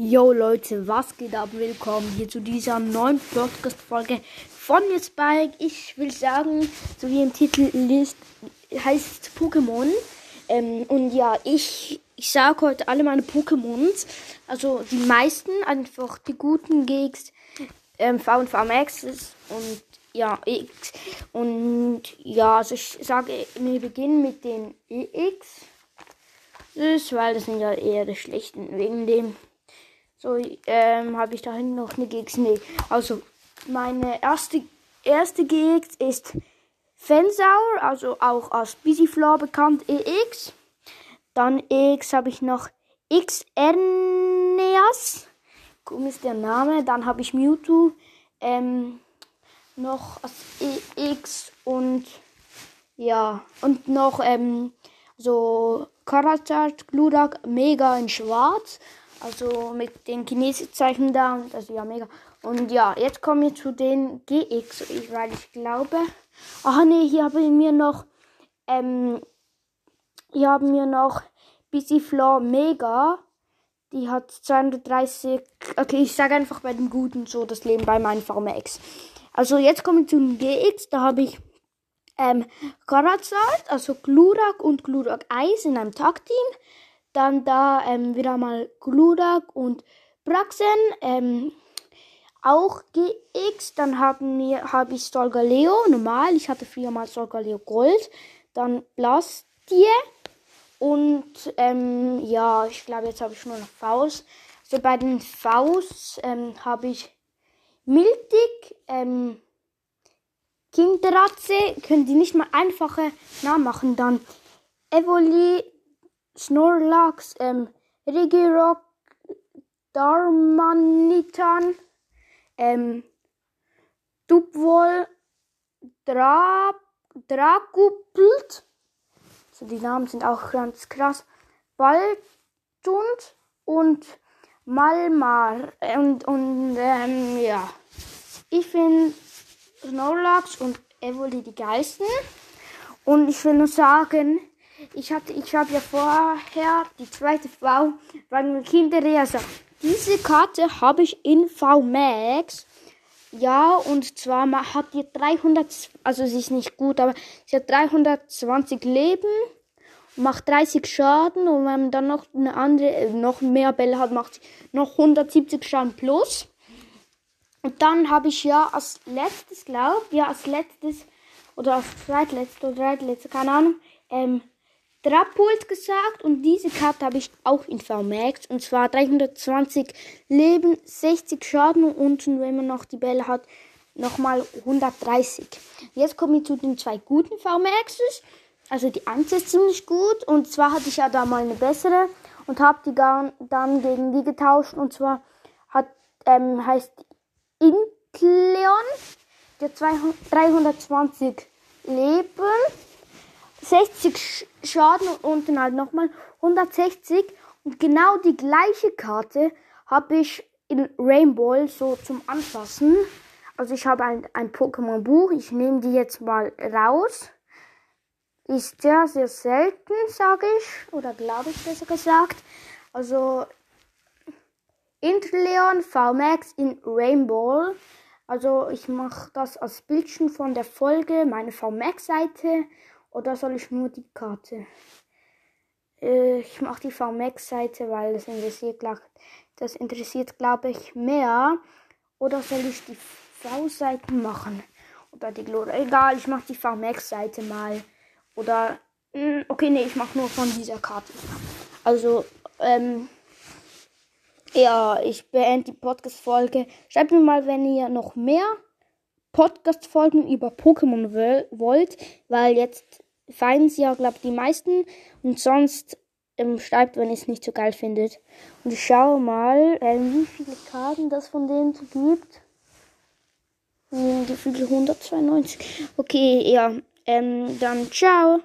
Yo Leute, was geht ab? Willkommen hier zu dieser neuen Podcast-Folge von mir Spike. Ich will sagen, so wie im Titel ist, heißt Pokémon. Ähm, und ja, ich, ich sage heute alle meine Pokémons. Also die meisten, einfach die guten Gigs, ähm, V und V Max und ja, X. Und ja, also ich sage, wir beginnen mit den EX. Weil das sind ja eher die schlechten wegen dem. So, ähm, habe ich da noch eine Gigs? Nee. Also, meine erste, erste Gigs ist Fensaur, also auch als Busy-Floor bekannt, EX. Dann EX habe ich noch Xerneas. Komisch ist der Name. Dann habe ich Mewtwo. Ähm, noch als EX und ja, und noch ähm, so Charizard, Glurak, Mega in Schwarz. Also mit den chinesischen Zeichen da und also ja mega. Und ja, jetzt kommen wir zu den GX, ich, weil ich glaube. Ach nee, hier haben wir noch ähm, hier haben wir noch BC Floor Mega. Die hat 230. Okay, ich sage einfach bei den Guten so das Leben bei meinen VMX. Also jetzt kommen wir zu den GX. Da habe ich ähm, Charizard, also Glurak und Glurak Eis in einem Tag-Team. Dann da ähm, wieder mal Glurak und Braxen. Ähm, auch GX. Dann habe ich Solgaleo normal. Ich hatte früher mal Solgaleo Gold. Dann Blastie. Und ähm, ja, ich glaube, jetzt habe ich nur noch Faust. So bei den Faust ähm, habe ich Miltig, ähm, Kinderatze. Können die nicht mal einfache nachmachen. Dann Evoli, Snorlax, ähm, Regirock, Darmanitan, ähm, Dubwol, Dra Dragupult. So, die Namen sind auch ganz krass. Baldund und Malmar. Und, und ähm, ja. Ich finde Snorlax und Evoli die geilsten. Und ich will nur sagen, ich hatte, ich habe ja vorher die zweite Frau beim Kinderreser. Diese Karte habe ich in VMAX. Ja, und zwar hat die 300, also sie ist nicht gut, aber sie hat 320 Leben, macht 30 Schaden und wenn man dann noch eine andere, noch mehr Bälle hat, macht sie noch 170 Schaden plus. Und dann habe ich ja als letztes, glaube ja, als letztes, oder als zweitletztes oder drittletztes, keine Ahnung, ähm, Drapult gesagt und diese Karte habe ich auch in VMAX und zwar 320 Leben, 60 Schaden und unten, wenn man noch die Bälle hat, nochmal 130. Jetzt komme ich zu den zwei guten VMAXs. Also die 1 ist ziemlich gut und zwar hatte ich ja da mal eine bessere und habe die dann gegen die getauscht und zwar hat ähm, heißt Intleon, der 320 Leben 60 Schaden und unten halt nochmal 160. Und genau die gleiche Karte habe ich in Rainbow so zum Anfassen. Also ich habe ein, ein Pokémon-Buch. Ich nehme die jetzt mal raus. Ist sehr, sehr selten, sage ich. Oder glaube ich besser gesagt. Also Interleon VMAX in Rainbow. Also ich mache das als Bildchen von der Folge, meine VMAX-Seite. Oder soll ich nur die Karte? Äh, ich mache die VMAX-Seite, weil das interessiert, das interessiert, glaube ich, mehr. Oder soll ich die V-Seite machen? Oder die Glore? Egal, ich mache die VMAX-Seite mal. Oder, hm, okay, nee, ich mache nur von dieser Karte. Also, ähm, ja, ich beende die Podcast-Folge. Schreibt mir mal, wenn ihr noch mehr Podcast-Folgen über Pokémon wollt, weil jetzt feiern sie ja, glaube ich, die meisten. Und sonst ähm, schreibt, wenn ihr es nicht so geil findet. Und ich schaue mal, ähm, wie viele Karten das von denen gibt. Wie viele 192. Okay, ja. Ähm, dann ciao.